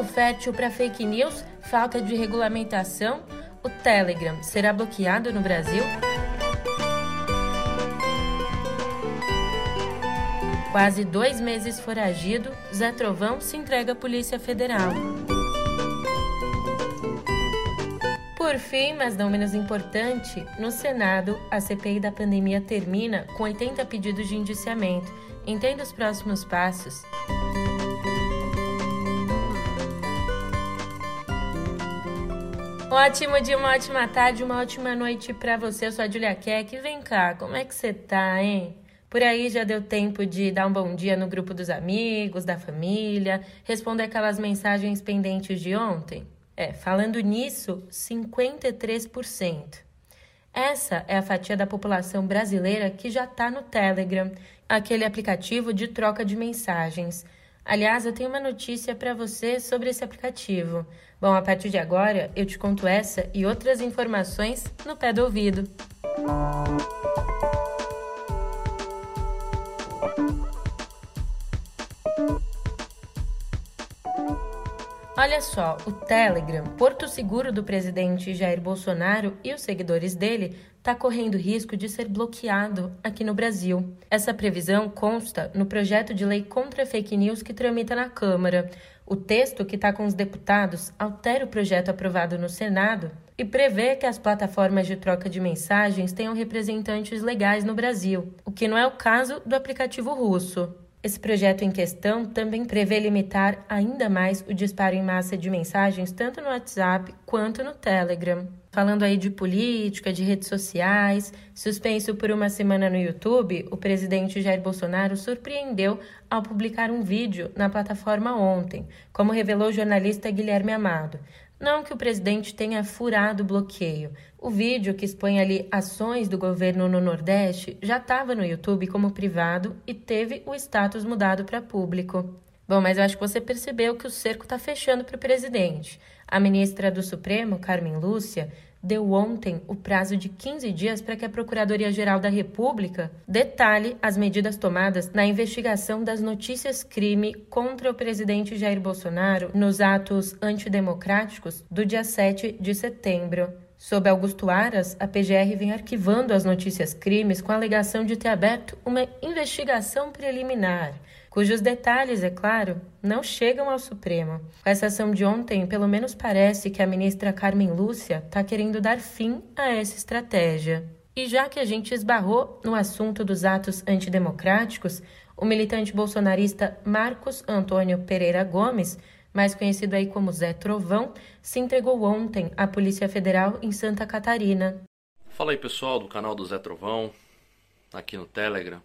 Campo fértil para fake news, falta de regulamentação. O Telegram será bloqueado no Brasil? Quase dois meses foragido, Zé Trovão se entrega à Polícia Federal. Por fim, mas não menos importante, no Senado, a CPI da pandemia termina com 80 pedidos de indiciamento. Entenda os próximos passos. Ótimo dia, uma ótima tarde, uma ótima noite para você. Eu sou a Julia Keck. Vem cá, como é que você tá, hein? Por aí já deu tempo de dar um bom dia no grupo dos amigos, da família, responder aquelas mensagens pendentes de ontem? É, falando nisso, 53%. Essa é a fatia da população brasileira que já está no Telegram, aquele aplicativo de troca de mensagens. Aliás, eu tenho uma notícia para você sobre esse aplicativo. Bom, a partir de agora eu te conto essa e outras informações no pé do ouvido. Olha só, o Telegram, porto seguro do presidente Jair Bolsonaro e os seguidores dele, está correndo risco de ser bloqueado aqui no Brasil. Essa previsão consta no projeto de lei contra fake news que tramita na Câmara. O texto que está com os deputados altera o projeto aprovado no Senado e prevê que as plataformas de troca de mensagens tenham representantes legais no Brasil, o que não é o caso do aplicativo russo. Esse projeto em questão também prevê limitar ainda mais o disparo em massa de mensagens tanto no WhatsApp quanto no Telegram. Falando aí de política, de redes sociais, suspenso por uma semana no YouTube, o presidente Jair Bolsonaro surpreendeu ao publicar um vídeo na plataforma ontem, como revelou o jornalista Guilherme Amado. Não que o presidente tenha furado o bloqueio. O vídeo que expõe ali ações do governo no Nordeste já estava no YouTube como privado e teve o status mudado para público. Bom, mas eu acho que você percebeu que o cerco está fechando para o presidente. A ministra do Supremo, Carmen Lúcia, deu ontem o prazo de 15 dias para que a Procuradoria-Geral da República detalhe as medidas tomadas na investigação das notícias crime contra o presidente Jair Bolsonaro nos atos antidemocráticos do dia 7 de setembro. Sob Augusto Aras, a PGR vem arquivando as notícias crimes com a alegação de ter aberto uma investigação preliminar cujos detalhes, é claro, não chegam ao Supremo. Com essa ação de ontem, pelo menos parece que a ministra Carmen Lúcia está querendo dar fim a essa estratégia. E já que a gente esbarrou no assunto dos atos antidemocráticos, o militante bolsonarista Marcos Antônio Pereira Gomes, mais conhecido aí como Zé Trovão, se entregou ontem à Polícia Federal em Santa Catarina. Fala aí pessoal do canal do Zé Trovão, aqui no Telegram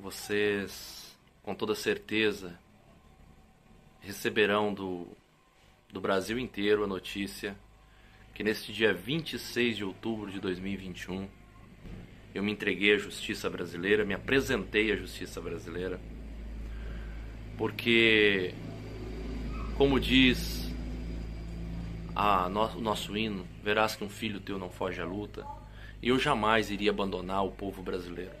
vocês com toda certeza receberão do, do Brasil inteiro a notícia que neste dia 26 de outubro de 2021 eu me entreguei à justiça brasileira, me apresentei à justiça brasileira, porque, como diz a no, o nosso hino, verás que um filho teu não foge à luta, eu jamais iria abandonar o povo brasileiro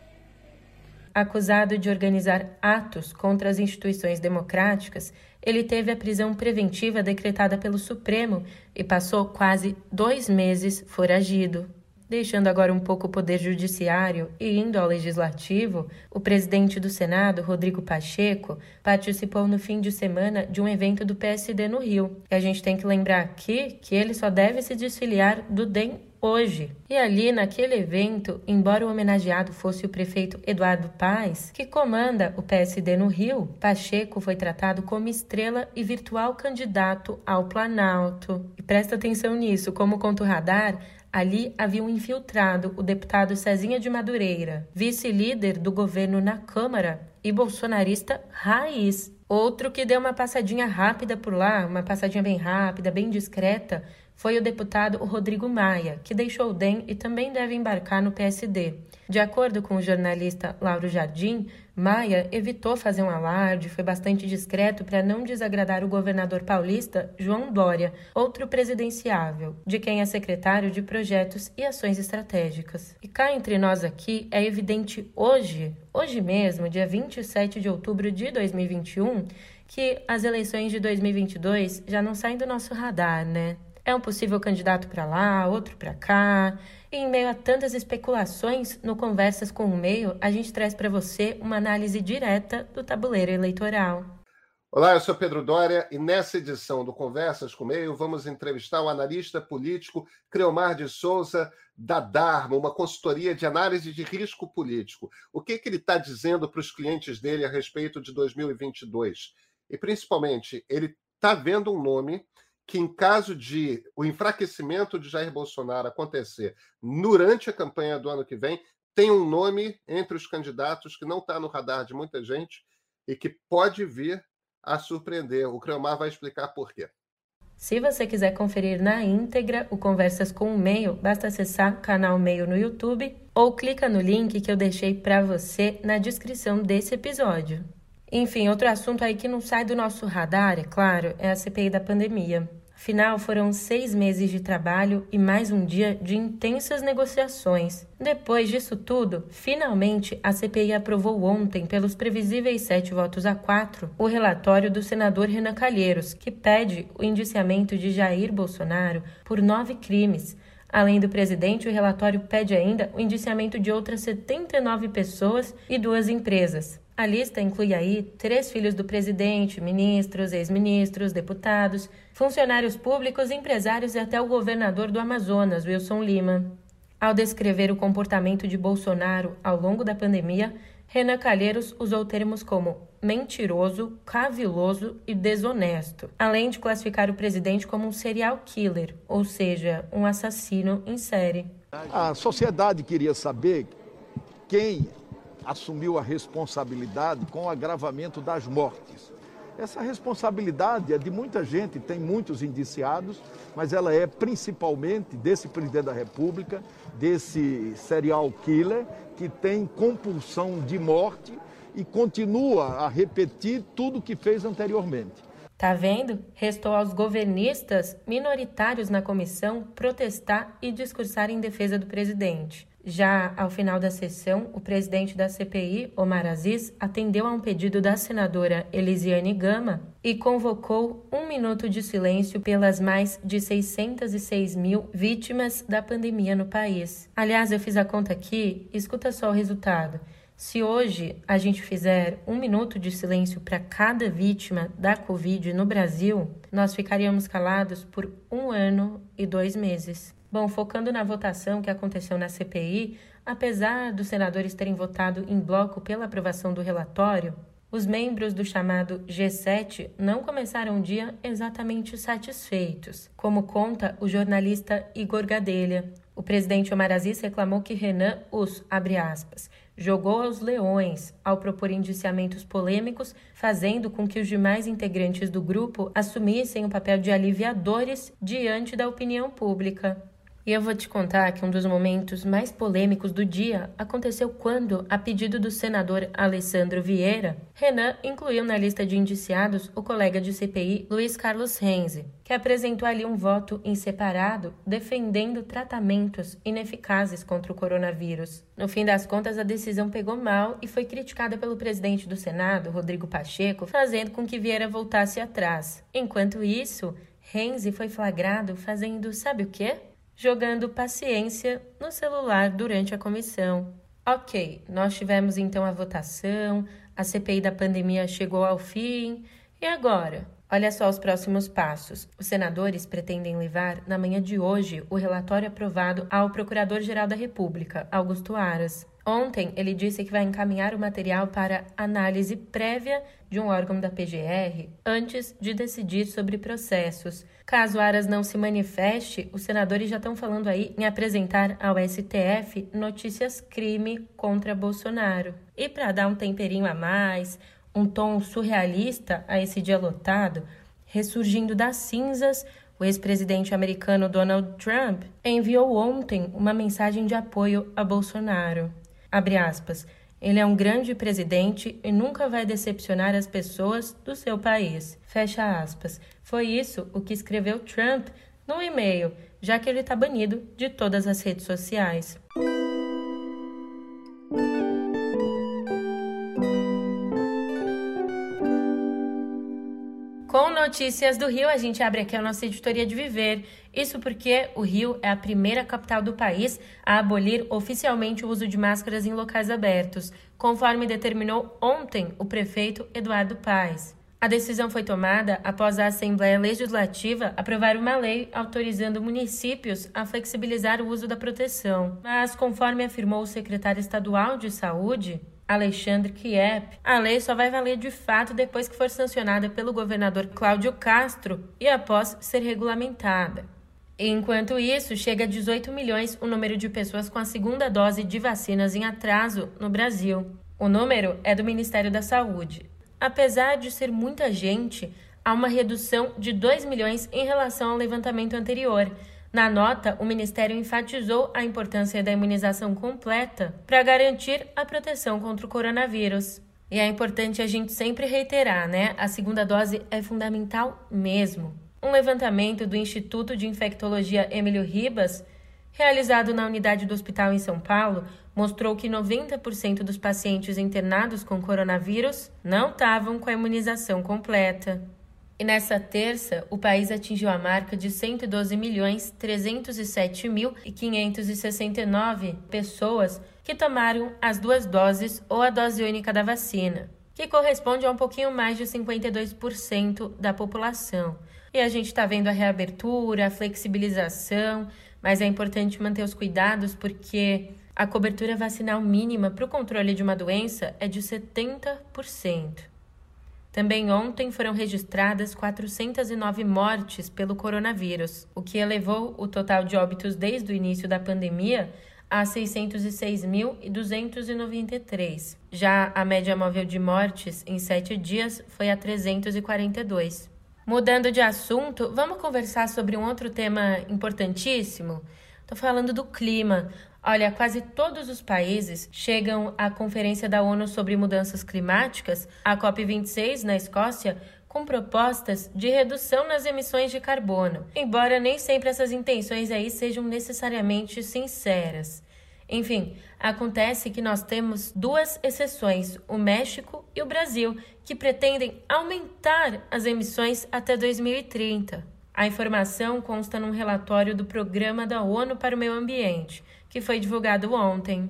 acusado de organizar atos contra as instituições democráticas, ele teve a prisão preventiva decretada pelo Supremo e passou quase dois meses foragido. Deixando agora um pouco o Poder Judiciário e indo ao Legislativo, o presidente do Senado, Rodrigo Pacheco, participou no fim de semana de um evento do PSD no Rio. E a gente tem que lembrar aqui que ele só deve se desfiliar do DEM hoje. E ali, naquele evento, embora o homenageado fosse o prefeito Eduardo Paes, que comanda o PSD no Rio, Pacheco foi tratado como estrela e virtual candidato ao Planalto. E presta atenção nisso, como conta o radar, Ali havia um infiltrado, o deputado Cezinha de Madureira, vice-líder do governo na Câmara e bolsonarista raiz. Outro que deu uma passadinha rápida por lá, uma passadinha bem rápida, bem discreta, foi o deputado Rodrigo Maia, que deixou o DEM e também deve embarcar no PSD. De acordo com o jornalista Lauro Jardim, Maia evitou fazer um alarde, foi bastante discreto para não desagradar o governador paulista João Dória, outro presidenciável, de quem é secretário de Projetos e Ações Estratégicas. E cá entre nós aqui é evidente hoje, hoje mesmo, dia 27 de outubro de 2021, que as eleições de 2022 já não saem do nosso radar, né? É um possível candidato para lá, outro para cá. Em meio a tantas especulações, no Conversas com o Meio, a gente traz para você uma análise direta do tabuleiro eleitoral. Olá, eu sou Pedro Dória e nessa edição do Conversas com o Meio vamos entrevistar o analista político Creomar de Souza da Dharma, uma consultoria de análise de risco político. O que, que ele está dizendo para os clientes dele a respeito de 2022? E principalmente, ele está vendo um nome que, em caso de o enfraquecimento de Jair Bolsonaro acontecer durante a campanha do ano que vem, tem um nome entre os candidatos que não está no radar de muita gente e que pode vir a surpreender. O Creomar vai explicar por quê. Se você quiser conferir na íntegra o Conversas com o Meio, basta acessar o canal Meio no YouTube ou clica no link que eu deixei para você na descrição desse episódio. Enfim, outro assunto aí que não sai do nosso radar, é claro, é a CPI da pandemia. Afinal, foram seis meses de trabalho e mais um dia de intensas negociações. Depois disso tudo, finalmente a CPI aprovou ontem, pelos previsíveis sete votos a quatro, o relatório do senador Renan Calheiros, que pede o indiciamento de Jair Bolsonaro por nove crimes. Além do presidente, o relatório pede ainda o indiciamento de outras 79 pessoas e duas empresas. A lista inclui aí três filhos do presidente, ministros, ex-ministros, deputados, funcionários públicos, empresários e até o governador do Amazonas, Wilson Lima. Ao descrever o comportamento de Bolsonaro ao longo da pandemia, Renan Calheiros usou termos como mentiroso, caviloso e desonesto, além de classificar o presidente como um serial killer, ou seja, um assassino em série. A sociedade queria saber quem assumiu a responsabilidade com o agravamento das mortes. Essa responsabilidade é de muita gente, tem muitos indiciados, mas ela é principalmente desse presidente da República, desse serial killer que tem compulsão de morte e continua a repetir tudo o que fez anteriormente. Tá vendo? Restou aos governistas minoritários na comissão protestar e discursar em defesa do presidente. Já ao final da sessão, o presidente da CPI, Omar Aziz, atendeu a um pedido da senadora Elisiane Gama e convocou um minuto de silêncio pelas mais de 606 mil vítimas da pandemia no país. Aliás, eu fiz a conta aqui, escuta só o resultado. Se hoje a gente fizer um minuto de silêncio para cada vítima da Covid no Brasil, nós ficaríamos calados por um ano e dois meses. Bom, focando na votação que aconteceu na CPI, apesar dos senadores terem votado em bloco pela aprovação do relatório, os membros do chamado G7 não começaram o dia exatamente satisfeitos, como conta o jornalista Igor Gadelha. O presidente Omar Aziz reclamou que Renan os, abre aspas, jogou aos leões ao propor indiciamentos polêmicos, fazendo com que os demais integrantes do grupo assumissem o papel de aliviadores diante da opinião pública. E eu vou te contar que um dos momentos mais polêmicos do dia aconteceu quando, a pedido do senador Alessandro Vieira, Renan incluiu na lista de indiciados o colega de CPI Luiz Carlos Renzi, que apresentou ali um voto em separado defendendo tratamentos ineficazes contra o coronavírus. No fim das contas, a decisão pegou mal e foi criticada pelo presidente do Senado, Rodrigo Pacheco, fazendo com que Vieira voltasse atrás. Enquanto isso, Renzi foi flagrado fazendo sabe o quê? Jogando paciência no celular durante a comissão. Ok, nós tivemos então a votação, a CPI da pandemia chegou ao fim, e agora? Olha só os próximos passos. Os senadores pretendem levar, na manhã de hoje, o relatório aprovado ao Procurador-Geral da República, Augusto Aras. Ontem, ele disse que vai encaminhar o material para análise prévia de um órgão da PGR antes de decidir sobre processos. Caso Aras não se manifeste, os senadores já estão falando aí em apresentar ao STF notícias crime contra Bolsonaro. E para dar um temperinho a mais, um tom surrealista a esse dia lotado, ressurgindo das cinzas, o ex-presidente americano Donald Trump enviou ontem uma mensagem de apoio a Bolsonaro. Aspas. Ele é um grande presidente e nunca vai decepcionar as pessoas do seu país. Fecha aspas. Foi isso o que escreveu Trump no e-mail, já que ele está banido de todas as redes sociais. Notícias do Rio, a gente abre aqui a nossa editoria de Viver. Isso porque o Rio é a primeira capital do país a abolir oficialmente o uso de máscaras em locais abertos, conforme determinou ontem o prefeito Eduardo Paes. A decisão foi tomada após a Assembleia Legislativa aprovar uma lei autorizando municípios a flexibilizar o uso da proteção. Mas, conforme afirmou o secretário estadual de Saúde, Alexandre Kiep, a lei só vai valer de fato depois que for sancionada pelo governador Cláudio Castro e após ser regulamentada. Enquanto isso, chega a 18 milhões o número de pessoas com a segunda dose de vacinas em atraso no Brasil. O número é do Ministério da Saúde. Apesar de ser muita gente, há uma redução de 2 milhões em relação ao levantamento anterior, na nota, o Ministério enfatizou a importância da imunização completa para garantir a proteção contra o coronavírus. E é importante a gente sempre reiterar, né? A segunda dose é fundamental mesmo. Um levantamento do Instituto de Infectologia Emílio Ribas, realizado na unidade do hospital em São Paulo, mostrou que 90% dos pacientes internados com coronavírus não estavam com a imunização completa. E nessa terça, o país atingiu a marca de 112 milhões 307 mil 569 pessoas que tomaram as duas doses ou a dose única da vacina, que corresponde a um pouquinho mais de 52% da população. E a gente está vendo a reabertura, a flexibilização, mas é importante manter os cuidados porque a cobertura vacinal mínima para o controle de uma doença é de 70%. Também ontem foram registradas 409 mortes pelo coronavírus, o que elevou o total de óbitos desde o início da pandemia a 606.293. Já a média móvel de mortes em sete dias foi a 342. Mudando de assunto, vamos conversar sobre um outro tema importantíssimo? Estou falando do clima. Olha, quase todos os países chegam à Conferência da ONU sobre Mudanças Climáticas, a COP26, na Escócia, com propostas de redução nas emissões de carbono, embora nem sempre essas intenções aí sejam necessariamente sinceras. Enfim, acontece que nós temos duas exceções, o México e o Brasil, que pretendem aumentar as emissões até 2030. A informação consta num relatório do Programa da ONU para o Meio Ambiente, que foi divulgado ontem.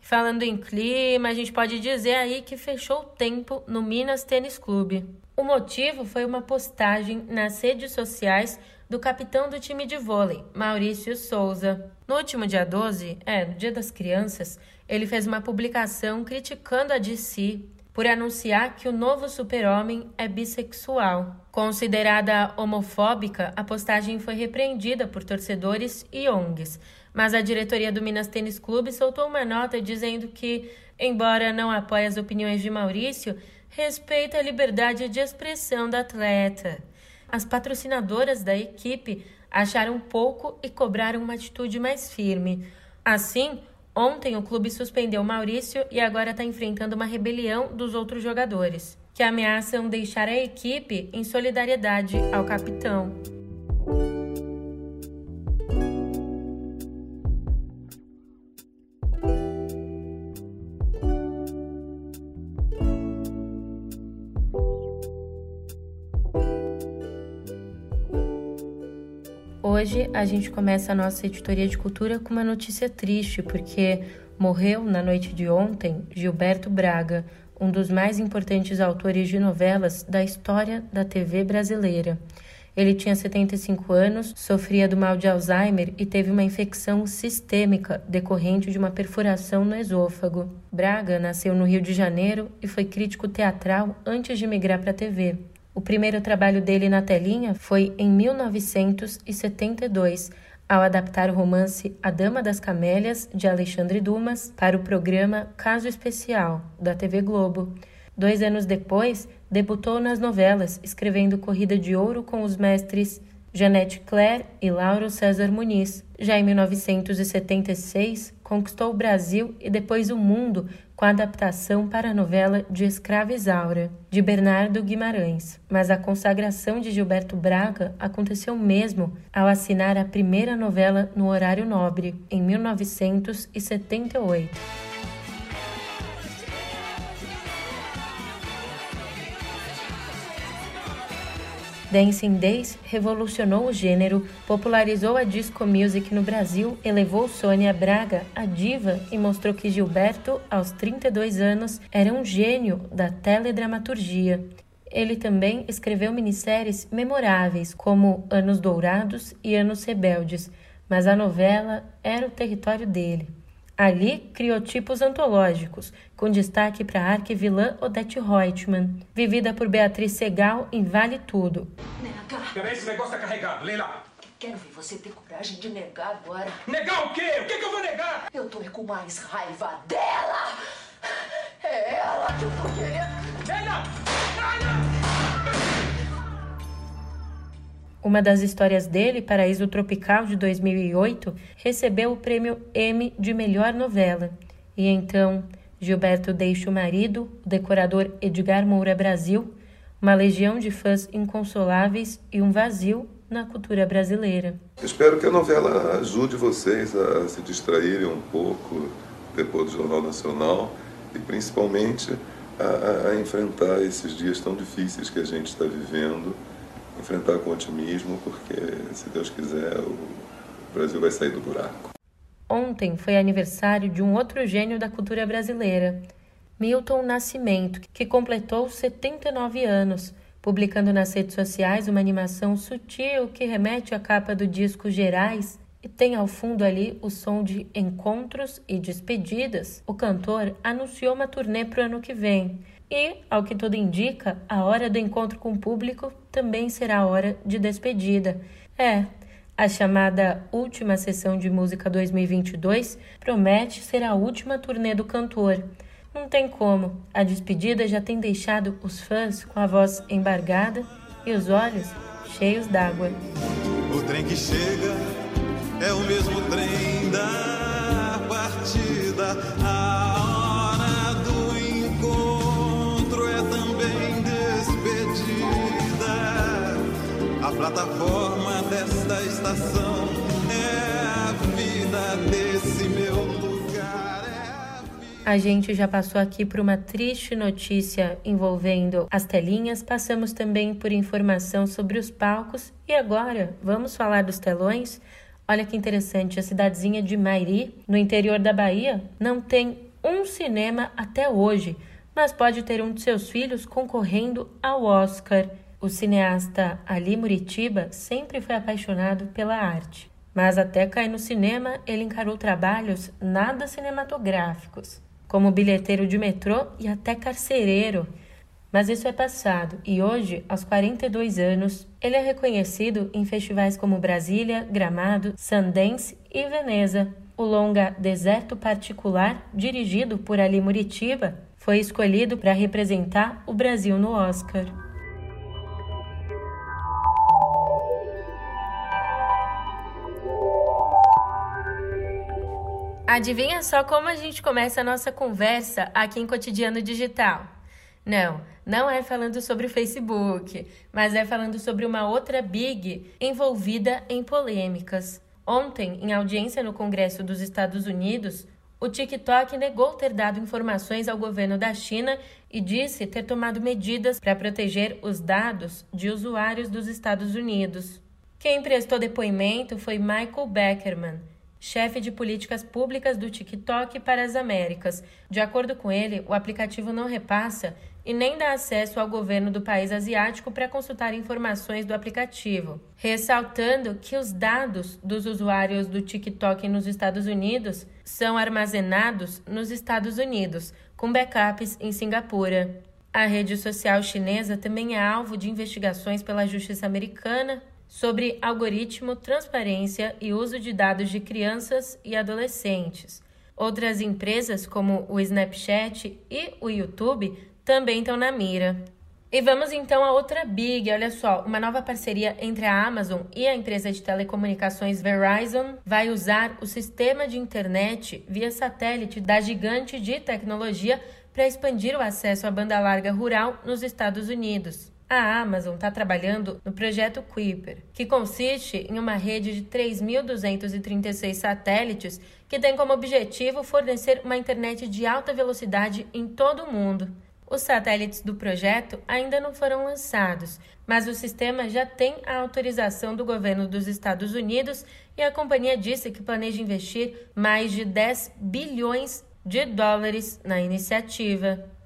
Falando em clima, a gente pode dizer aí que fechou o tempo no Minas Tênis Clube. O motivo foi uma postagem nas redes sociais do capitão do time de vôlei, Maurício Souza. No último dia 12, é, no Dia das Crianças, ele fez uma publicação criticando a DC por anunciar que o novo super-homem é bissexual. Considerada homofóbica, a postagem foi repreendida por torcedores e ONGs, mas a diretoria do Minas Tênis Clube soltou uma nota dizendo que, embora não apoie as opiniões de Maurício, respeita a liberdade de expressão do atleta. As patrocinadoras da equipe acharam pouco e cobraram uma atitude mais firme. Assim, ontem o clube suspendeu Maurício e agora está enfrentando uma rebelião dos outros jogadores, que ameaçam deixar a equipe em solidariedade ao capitão. Hoje a gente começa a nossa editoria de cultura com uma notícia triste, porque morreu na noite de ontem Gilberto Braga, um dos mais importantes autores de novelas da história da TV brasileira. Ele tinha 75 anos, sofria do mal de Alzheimer e teve uma infecção sistêmica decorrente de uma perfuração no esôfago. Braga nasceu no Rio de Janeiro e foi crítico teatral antes de migrar para a TV. O primeiro trabalho dele na telinha foi em 1972, ao adaptar o romance A Dama das Camélias, de Alexandre Dumas, para o programa Caso Especial, da TV Globo. Dois anos depois, debutou nas novelas, escrevendo Corrida de Ouro com os mestres Janete Claire e Lauro César Muniz. Já em 1976, conquistou o Brasil e depois o mundo com a adaptação para a novela de Escrava Isaura, de Bernardo Guimarães. Mas a consagração de Gilberto Braga aconteceu mesmo ao assinar a primeira novela no horário nobre, em 1978. Dancing Days revolucionou o gênero, popularizou a disco music no Brasil, elevou Sônia Braga a diva e mostrou que Gilberto, aos 32 anos, era um gênio da teledramaturgia. Ele também escreveu minisséries memoráveis como Anos Dourados e Anos Rebeldes, mas a novela era o território dele. Ali criou tipos antológicos, com destaque para a arquivilã Odete Reutemann, vivida por Beatriz Segal em Vale Tudo. Nega! Peraí, esse negócio tá carregado, Leila! Quero ver você ter coragem de negar agora. Negar o quê? O que, que eu vou negar? Eu tô com mais raiva dela! É ela que eu tô querendo! Leila! Uma das histórias dele, Paraíso Tropical de 2008, recebeu o prêmio Emmy de melhor novela. E então, Gilberto deixa o marido, o decorador Edgar Moura Brasil, uma legião de fãs inconsoláveis e um vazio na cultura brasileira. Espero que a novela ajude vocês a se distraírem um pouco depois do Jornal Nacional e principalmente a, a enfrentar esses dias tão difíceis que a gente está vivendo enfrentar com otimismo, porque se Deus quiser, o Brasil vai sair do buraco. Ontem foi aniversário de um outro gênio da cultura brasileira, Milton Nascimento, que completou 79 anos, publicando nas redes sociais uma animação sutil que remete à capa do disco Gerais e tem ao fundo ali o som de encontros e despedidas. O cantor anunciou uma turnê para o ano que vem e, ao que tudo indica, a hora do encontro com o público também será a hora de despedida. É, a chamada Última Sessão de Música 2022 promete ser a última turnê do cantor. Não tem como, a despedida já tem deixado os fãs com a voz embargada e os olhos cheios d'água. O trem que chega é o mesmo trem A plataforma desta estação é a vida desse meu lugar. É a, a gente já passou aqui por uma triste notícia envolvendo as telinhas, passamos também por informação sobre os palcos e agora vamos falar dos telões. Olha que interessante, a cidadezinha de Mairi, no interior da Bahia, não tem um cinema até hoje, mas pode ter um de seus filhos concorrendo ao Oscar. O cineasta Ali Muritiba sempre foi apaixonado pela arte, mas até cair no cinema ele encarou trabalhos nada cinematográficos, como bilheteiro de metrô e até carcereiro. Mas isso é passado e hoje, aos 42 anos, ele é reconhecido em festivais como Brasília, Gramado, Sundance e Veneza. O longa Deserto Particular, dirigido por Ali Muritiba, foi escolhido para representar o Brasil no Oscar. Adivinha só como a gente começa a nossa conversa aqui em Cotidiano Digital? Não, não é falando sobre o Facebook, mas é falando sobre uma outra big envolvida em polêmicas. Ontem, em audiência no Congresso dos Estados Unidos, o TikTok negou ter dado informações ao governo da China e disse ter tomado medidas para proteger os dados de usuários dos Estados Unidos. Quem prestou depoimento foi Michael Beckerman chefe de políticas públicas do TikTok para as Américas. De acordo com ele, o aplicativo não repassa e nem dá acesso ao governo do país asiático para consultar informações do aplicativo, ressaltando que os dados dos usuários do TikTok nos Estados Unidos são armazenados nos Estados Unidos, com backups em Singapura. A rede social chinesa também é alvo de investigações pela justiça americana sobre algoritmo, transparência e uso de dados de crianças e adolescentes. Outras empresas, como o Snapchat e o YouTube, também estão na mira. E vamos então a outra big, olha só, uma nova parceria entre a Amazon e a empresa de telecomunicações Verizon vai usar o sistema de internet via satélite da gigante de tecnologia para expandir o acesso à banda larga rural nos Estados Unidos. A Amazon está trabalhando no projeto Kuiper, que consiste em uma rede de 3.236 satélites que tem como objetivo fornecer uma internet de alta velocidade em todo o mundo. Os satélites do projeto ainda não foram lançados, mas o sistema já tem a autorização do governo dos Estados Unidos e a companhia disse que planeja investir mais de 10 bilhões de dólares na iniciativa.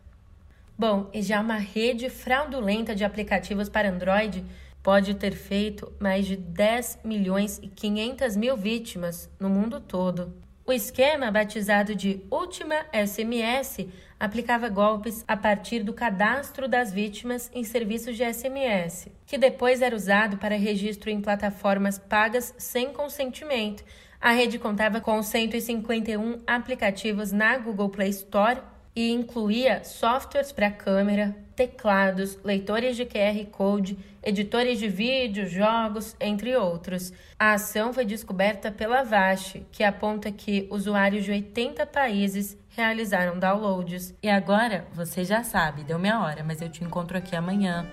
Bom, e já uma rede fraudulenta de aplicativos para Android pode ter feito mais de 10 milhões e 500 mil vítimas no mundo todo. O esquema, batizado de Última SMS, aplicava golpes a partir do cadastro das vítimas em serviços de SMS, que depois era usado para registro em plataformas pagas sem consentimento. A rede contava com 151 aplicativos na Google Play Store e incluía softwares para câmera, teclados, leitores de QR Code, editores de vídeo, jogos, entre outros. A ação foi descoberta pela Vache, que aponta que usuários de 80 países realizaram downloads. E agora, você já sabe, deu minha hora, mas eu te encontro aqui amanhã.